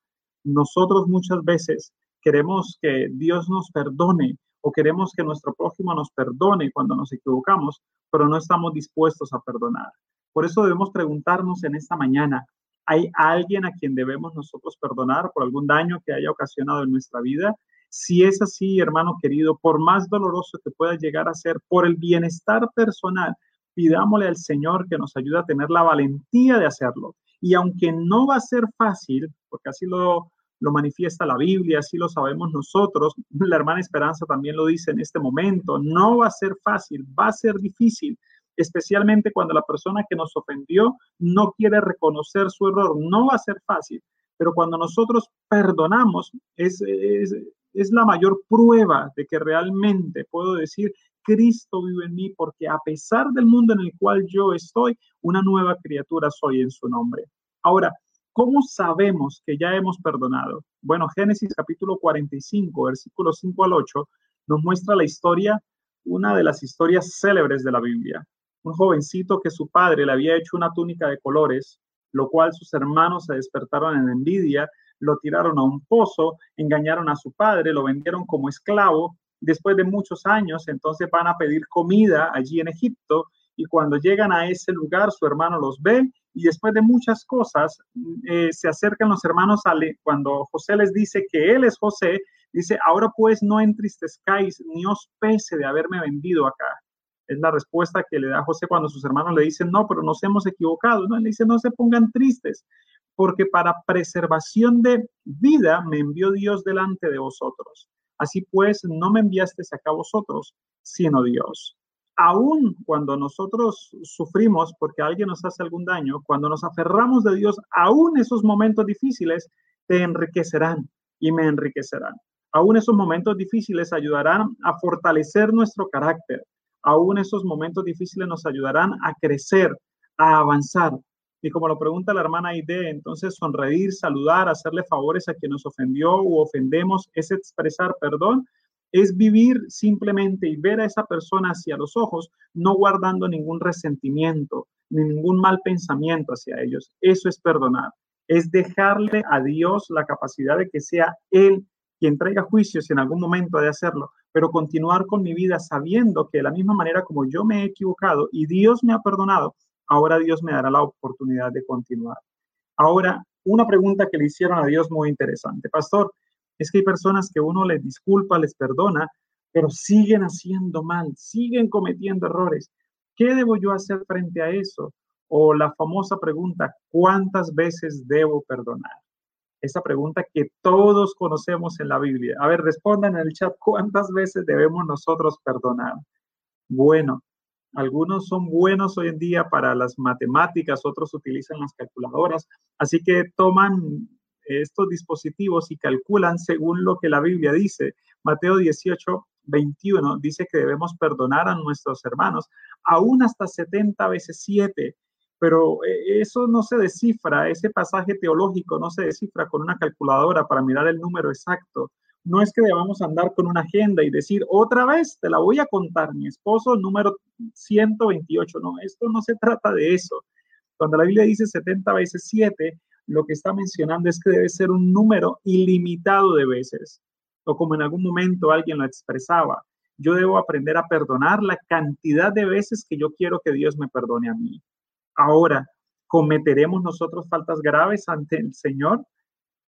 Nosotros muchas veces queremos que Dios nos perdone o queremos que nuestro prójimo nos perdone cuando nos equivocamos, pero no estamos dispuestos a perdonar. Por eso debemos preguntarnos en esta mañana, ¿hay alguien a quien debemos nosotros perdonar por algún daño que haya ocasionado en nuestra vida? Si es así, hermano querido, por más doloroso que pueda llegar a ser, por el bienestar personal, pidámosle al Señor que nos ayude a tener la valentía de hacerlo. Y aunque no va a ser fácil, porque así lo, lo manifiesta la Biblia, así lo sabemos nosotros. <laughs> La hermana Esperanza también lo dice en este momento. No va a ser fácil, va a ser difícil, especialmente cuando la persona que nos ofendió no quiere reconocer su error. No va a ser fácil, pero cuando nosotros perdonamos es, es, es la mayor prueba de que realmente puedo decir, Cristo vive en mí, porque a pesar del mundo en el cual yo estoy, una nueva criatura soy en su nombre. Ahora, ¿Cómo sabemos que ya hemos perdonado? Bueno, Génesis capítulo 45, versículos 5 al 8, nos muestra la historia, una de las historias célebres de la Biblia. Un jovencito que su padre le había hecho una túnica de colores, lo cual sus hermanos se despertaron en envidia, lo tiraron a un pozo, engañaron a su padre, lo vendieron como esclavo. Después de muchos años, entonces van a pedir comida allí en Egipto y cuando llegan a ese lugar su hermano los ve y después de muchas cosas eh, se acercan los hermanos a cuando José les dice que él es José, dice, ahora pues no entristezcáis ni os pese de haberme vendido acá. Es la respuesta que le da José cuando sus hermanos le dicen, no, pero nos hemos equivocado. No, él dice, no se pongan tristes, porque para preservación de vida me envió Dios delante de vosotros. Así pues, no me enviasteis acá vosotros, sino Dios. Aún cuando nosotros sufrimos porque alguien nos hace algún daño, cuando nos aferramos de Dios, aún esos momentos difíciles te enriquecerán y me enriquecerán. Aún esos momentos difíciles ayudarán a fortalecer nuestro carácter. Aún esos momentos difíciles nos ayudarán a crecer, a avanzar. Y como lo pregunta la hermana Aide, entonces sonreír, saludar, hacerle favores a quien nos ofendió u ofendemos, es expresar perdón, es vivir simplemente y ver a esa persona hacia los ojos, no guardando ningún resentimiento ni ningún mal pensamiento hacia ellos. Eso es perdonar. Es dejarle a Dios la capacidad de que sea Él quien traiga juicio si en algún momento ha de hacerlo, pero continuar con mi vida sabiendo que de la misma manera como yo me he equivocado y Dios me ha perdonado, ahora Dios me dará la oportunidad de continuar. Ahora, una pregunta que le hicieron a Dios muy interesante. Pastor, es que hay personas que uno les disculpa, les perdona, pero siguen haciendo mal, siguen cometiendo errores. ¿Qué debo yo hacer frente a eso? O la famosa pregunta, ¿cuántas veces debo perdonar? esa pregunta que todos conocemos en la Biblia. A ver, respondan en el chat, ¿cuántas veces debemos nosotros perdonar? Bueno, algunos son buenos hoy en día para las matemáticas, otros utilizan las calculadoras, así que toman estos dispositivos y calculan según lo que la Biblia dice. Mateo 18, 21 dice que debemos perdonar a nuestros hermanos, aún hasta 70 veces 7 pero eh, eso no se descifra, ese pasaje teológico no se descifra con una calculadora para mirar el número exacto. No es que debamos andar con una agenda y decir, otra vez te la voy a contar, mi esposo número 128. No, esto no se trata de eso. Cuando la Biblia dice 70 veces 7, lo que está mencionando es que debe ser un número ilimitado de veces. O como en algún momento alguien lo expresaba, yo debo aprender a perdonar la cantidad de veces que yo quiero que Dios me perdone a mí. Ahora, ¿cometeremos nosotros faltas graves ante el Señor?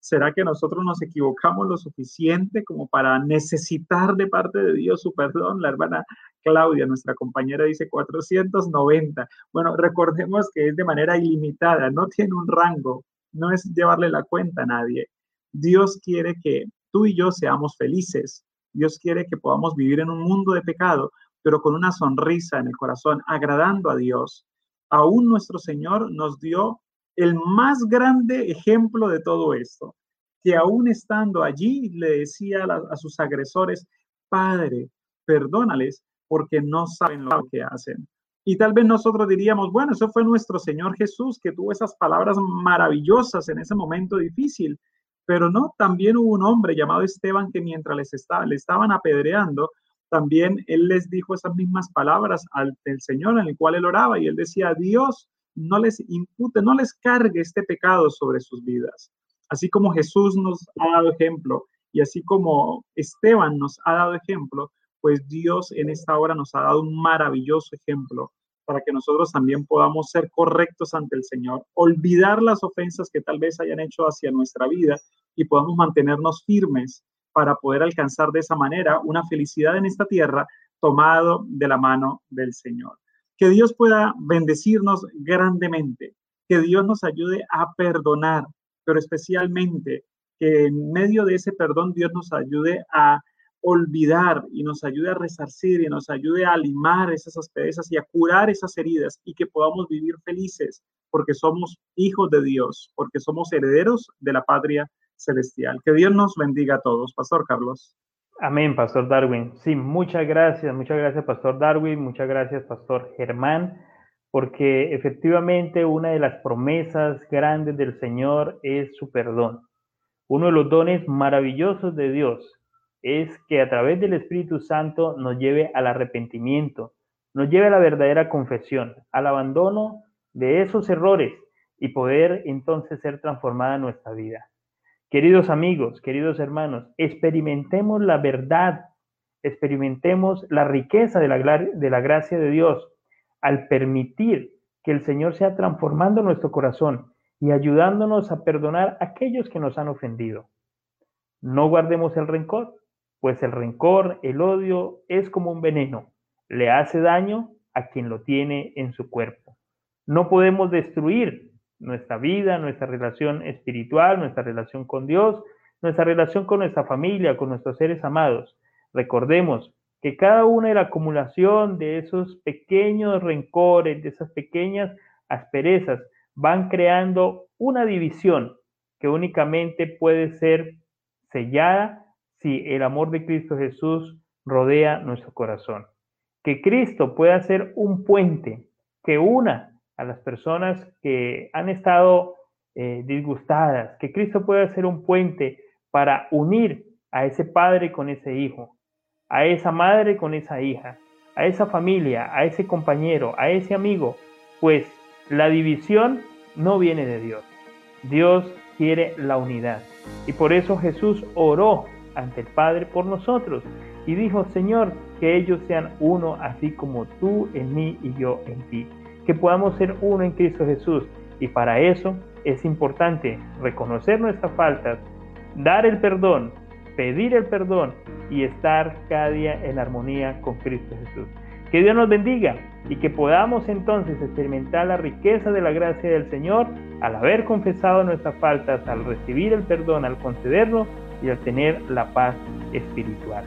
¿Será que nosotros nos equivocamos lo suficiente como para necesitar de parte de Dios su perdón? La hermana Claudia, nuestra compañera, dice 490. Bueno, recordemos que es de manera ilimitada, no tiene un rango, no es llevarle la cuenta a nadie. Dios quiere que tú y yo seamos felices. Dios quiere que podamos vivir en un mundo de pecado, pero con una sonrisa en el corazón, agradando a Dios aún nuestro Señor nos dio el más grande ejemplo de todo esto, que aún estando allí le decía a, sus agresores, Padre, perdónales porque no saben lo que hacen. Y tal vez nosotros diríamos, bueno, eso fue nuestro Señor Jesús que tuvo esas palabras maravillosas en ese momento difícil. Pero no, también hubo un hombre llamado Esteban que mientras les estaba, le estaban apedreando, también él les dijo esas mismas palabras al Señor en el cual él oraba y él decía, Dios, no les impute, no les cargue este pecado sobre sus vidas. Así como Jesús nos ha dado ejemplo y así como Esteban nos ha dado ejemplo, pues Dios en esta hora nos ha dado un maravilloso ejemplo para que nosotros también podamos ser correctos ante el Señor, olvidar las ofensas que tal vez hayan hecho hacia nuestra vida y podamos mantenernos firmes para poder alcanzar de esa manera una felicidad en esta tierra tomado de la mano del Señor. Que Dios pueda bendecirnos grandemente, que Dios nos ayude a perdonar, pero especialmente que en medio de ese perdón Dios nos ayude a olvidar y nos ayude a resarcir y nos ayude a limar esas asperezas y a curar esas heridas y que podamos vivir felices porque somos hijos de Dios, porque somos herederos de la patria celestial. Que Dios nos bendiga a todos. Pastor Carlos. Amén, Pastor Darwin. Sí, muchas gracias, muchas gracias, Pastor Darwin, muchas gracias, Pastor Germán, porque efectivamente una de las promesas grandes del Señor es su perdón. Uno de los dones maravillosos de Dios es que a través del Espíritu Santo nos lleve al arrepentimiento, nos lleve a la verdadera confesión, al abandono de esos errores y poder entonces ser transformada nuestra vida. Queridos amigos, queridos hermanos, experimentemos la verdad, experimentemos la riqueza de la, de la gracia de Dios al permitir que el Señor sea transformando nuestro corazón y ayudándonos a perdonar a aquellos que nos han ofendido. No guardemos el rencor, pues el rencor, el odio, es como un veneno. Le hace daño a quien lo tiene en su cuerpo. No podemos destruir nuestra vida, nuestra relación espiritual, nuestra relación con Dios, nuestra relación con nuestra familia, con nuestros seres amados. Recordemos que cada una de la acumulación de esos pequeños rencores, de esas pequeñas asperezas, van creando una división que únicamente puede ser sellada si el amor de Cristo Jesús rodea nuestro corazón. Que Cristo pueda ser un puente que una a las personas que han estado eh, disgustadas, que Cristo pueda ser un puente para unir a ese padre con ese hijo, a esa madre con esa hija, a esa familia, a ese compañero, a ese amigo, pues la división no viene de Dios. Dios quiere la unidad. Y por eso Jesús oró ante el Padre por nosotros y dijo, Señor, que ellos sean uno así como tú en mí y yo en ti que podamos ser uno en Cristo Jesús. Y para eso es importante reconocer nuestras faltas, dar el perdón, pedir el perdón y estar cada día en armonía con Cristo Jesús. Que Dios nos bendiga y que podamos entonces experimentar la riqueza de la gracia del Señor al haber confesado nuestras faltas, al recibir el perdón, al concederlo y al tener la paz espiritual.